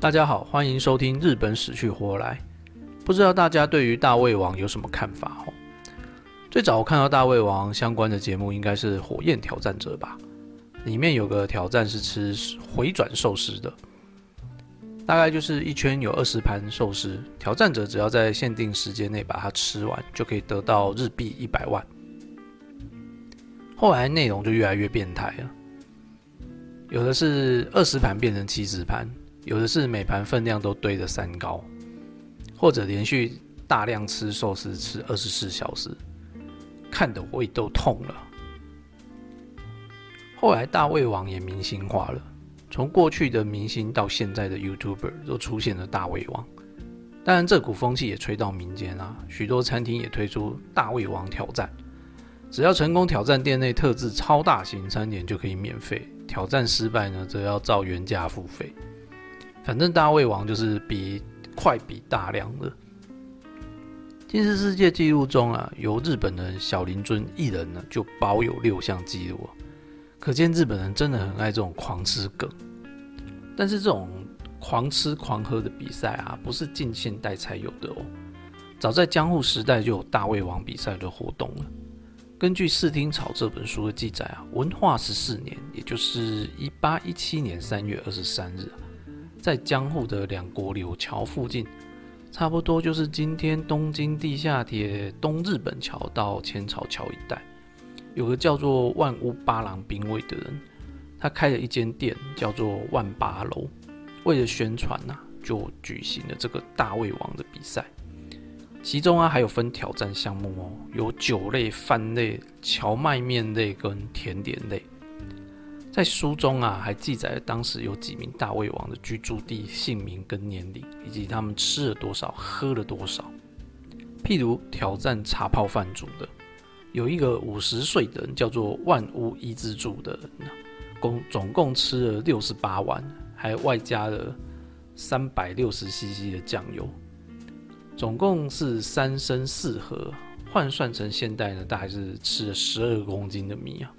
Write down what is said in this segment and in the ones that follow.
大家好，欢迎收听《日本死去活来》。不知道大家对于大胃王有什么看法？哦，最早看到大胃王相关的节目应该是《火焰挑战者》吧，里面有个挑战是吃回转寿司的，大概就是一圈有二十盘寿司，挑战者只要在限定时间内把它吃完，就可以得到日币一百万。后来内容就越来越变态了，有的是二十盘变成七十盘。有的是每盘分量都堆着三高，或者连续大量吃寿司吃二十四小时，看得胃都痛了。后来大胃王也明星化了，从过去的明星到现在的 YouTuber 都出现了大胃王。当然，这股风气也吹到民间啊，许多餐厅也推出大胃王挑战，只要成功挑战店内特制超大型餐点就可以免费，挑战失败呢则要照原价付费。反正大胃王就是比快比大量的。金氏世界纪录中啊，由日本人小林尊一人呢就保有六项纪录，可见日本人真的很爱这种狂吃梗。但是这种狂吃狂喝的比赛啊，不是近现代才有的哦，早在江户时代就有大胃王比赛的活动了。根据《四听草》这本书的记载啊，文化十四年，也就是一八一七年三月二十三日。在江户的两国柳桥附近，差不多就是今天东京地下铁东日本桥到浅草桥一带，有个叫做万屋八郎兵卫的人，他开了一间店，叫做万八楼。为了宣传呐，就举行了这个大胃王的比赛。其中啊，还有分挑战项目哦，有酒类、饭类、荞麦面类跟甜点类。在书中啊，还记载了当时有几名大胃王的居住地、姓名跟年龄，以及他们吃了多少、喝了多少。譬如挑战茶泡饭煮的，有一个五十岁的人叫做万屋一之助的人，共总共吃了六十八碗，还外加了三百六十 CC 的酱油，总共是三升四盒，换算成现代呢，大概是吃了十二公斤的米啊。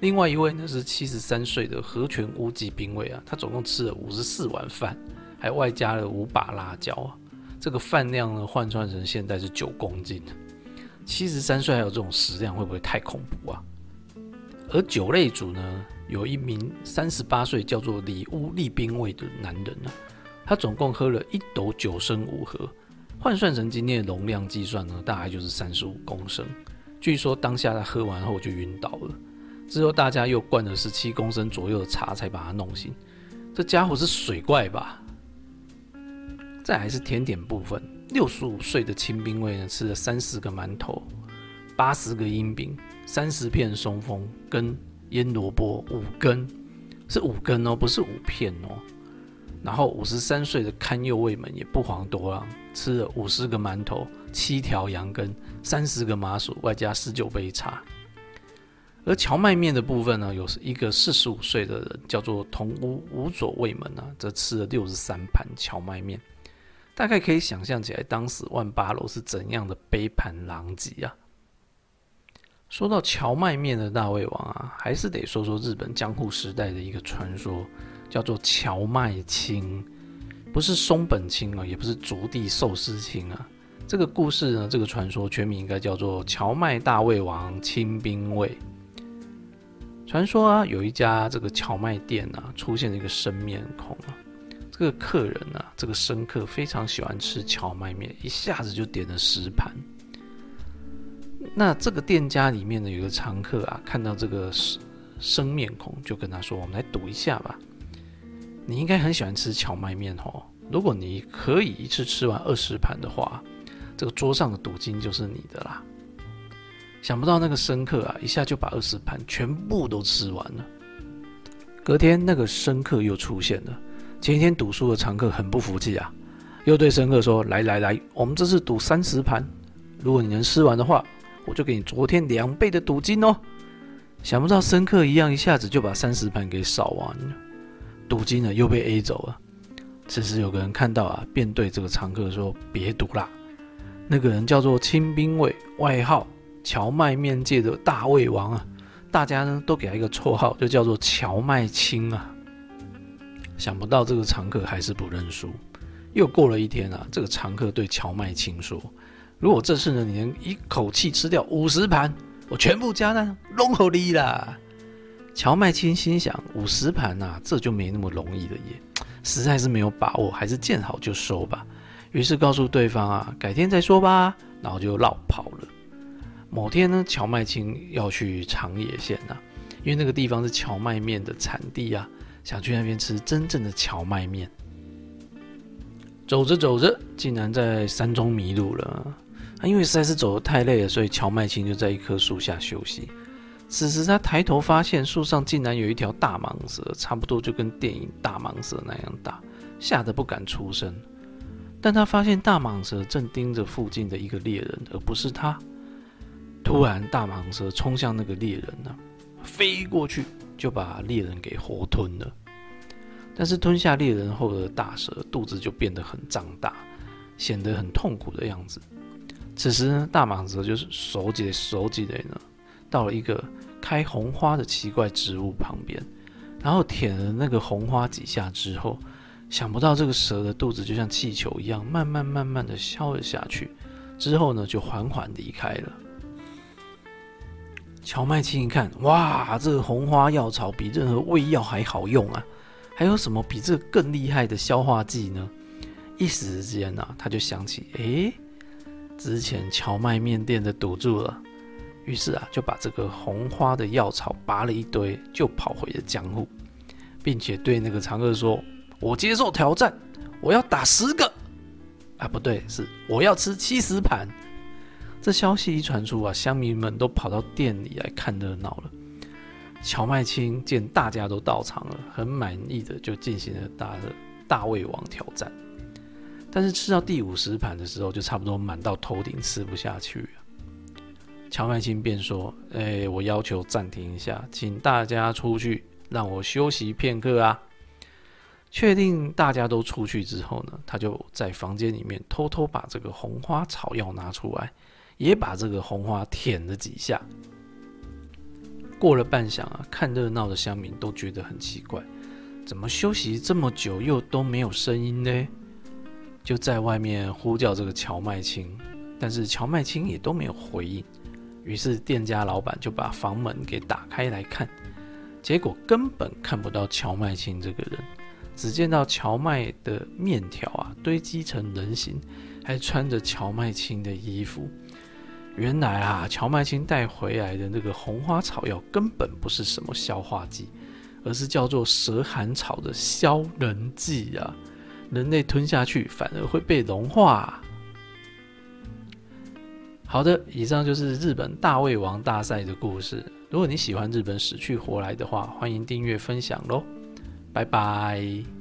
另外一位呢是七十三岁的和泉屋级兵卫啊，他总共吃了五十四碗饭，还外加了五把辣椒啊。这个饭量呢换算成现在是九公斤。七十三岁还有这种食量，会不会太恐怖啊？而酒类组呢，有一名三十八岁叫做里屋利兵卫的男人呢，他总共喝了一斗九升五盒，换算成今天的容量计算呢，大概就是三十五公升。据说当下他喝完后就晕倒了。之后，大家又灌了十七公升左右的茶，才把他弄醒。这家伙是水怪吧？再还是甜点部分，六十五岁的清兵卫呢，吃了三十个馒头，八十个阴饼，三十片松风跟腌萝卜五根，是五根哦，不是五片哦。然后五十三岁的堪右卫门也不遑多让，吃了五十个馒头，七条羊羹，三十个麻薯，外加十九杯茶。而荞麦面的部分呢，有一个四十五岁的人叫做同屋五左卫门啊，则吃了六十三盘荞麦面，大概可以想象起来当时万八楼是怎样的杯盘狼藉啊！说到荞麦面的大胃王啊，还是得说说日本江户时代的一个传说，叫做荞麦青，不是松本清啊，也不是竹地寿司清啊，这个故事呢，这个传说全名应该叫做荞麦大胃王清兵卫。传说啊，有一家这个荞麦店啊，出现了一个生面孔啊。这个客人啊，这个生客非常喜欢吃荞麦面，一下子就点了十盘。那这个店家里面呢，有个常客啊，看到这个生生面孔，就跟他说：“我们来赌一下吧。你应该很喜欢吃荞麦面哦。如果你可以一次吃完二十盘的话，这个桌上的赌金就是你的啦。”想不到那个生客啊，一下就把二十盘全部都吃完了。隔天，那个生客又出现了。前一天赌输的常客很不服气啊，又对生客说：“来来来，我们这次赌三十盘，如果你能吃完的话，我就给你昨天两倍的赌金哦。”想不到生客一样，一下子就把三十盘给扫完了，赌金呢又被 A 走了。此时有个人看到啊，便对这个常客说：“别赌啦。”那个人叫做清兵卫，外号。荞麦面界的大胃王啊，大家呢都给他一个绰号，就叫做荞麦青啊。想不到这个常客还是不认输。又过了一天啊，这个常客对荞麦青说：“如果这次呢，你能一口气吃掉五十盘，我全部加单拢好你啦。”荞麦青心想：五十盘呐，这就没那么容易了耶，实在是没有把握，还是见好就收吧。于是告诉对方啊，改天再说吧，然后就绕跑了。某天呢，荞麦青要去长野县呐，因为那个地方是荞麦面的产地啊，想去那边吃真正的荞麦面。走着走着，竟然在山中迷路了。啊，因为实在是走得太累了，所以荞麦青就在一棵树下休息。此时他抬头发现树上竟然有一条大蟒蛇，差不多就跟电影大蟒蛇那样大，吓得不敢出声。但他发现大蟒蛇正盯着附近的一个猎人，而不是他。突然，大蟒蛇冲向那个猎人呢，飞过去就把猎人给活吞了。但是吞下猎人后的大蛇肚子就变得很胀大，显得很痛苦的样子。此时呢，大蟒蛇就是手起手挤的呢，到了一个开红花的奇怪植物旁边，然后舔了那个红花几下之后，想不到这个蛇的肚子就像气球一样，慢慢慢慢的消了下去，之后呢，就缓缓离开了。荞麦青一看，哇，这个红花药草比任何胃药还好用啊！还有什么比这更厉害的消化剂呢？一时之间呢，他就想起，诶，之前荞麦面店的赌注了。于是啊，就把这个红花的药草拔了一堆，就跑回了江户，并且对那个常客说：“我接受挑战，我要打十个。啊，不对，是我要吃七十盘。”这消息一传出啊，乡民们都跑到店里来看热闹了。乔麦青见大家都到场了，很满意的就进行了大的大胃王挑战。但是吃到第五十盘的时候，就差不多满到头顶，吃不下去了。荞麦青便说：“哎，我要求暂停一下，请大家出去，让我休息片刻啊。”确定大家都出去之后呢，他就在房间里面偷偷把这个红花草药拿出来，也把这个红花舔了几下。过了半晌啊，看热闹的乡民都觉得很奇怪，怎么休息这么久又都没有声音呢？就在外面呼叫这个荞麦青，但是荞麦青也都没有回应。于是店家老板就把房门给打开来看，结果根本看不到荞麦青这个人，只见到荞麦的面条啊堆积成人形，还穿着荞麦青的衣服。原来啊，荞麦青带回来的那个红花草药根本不是什么消化剂，而是叫做蛇寒草的消人剂啊！人类吞下去反而会被融化。好的，以上就是日本大胃王大赛的故事。如果你喜欢日本死去活来的话，欢迎订阅分享喽！拜拜。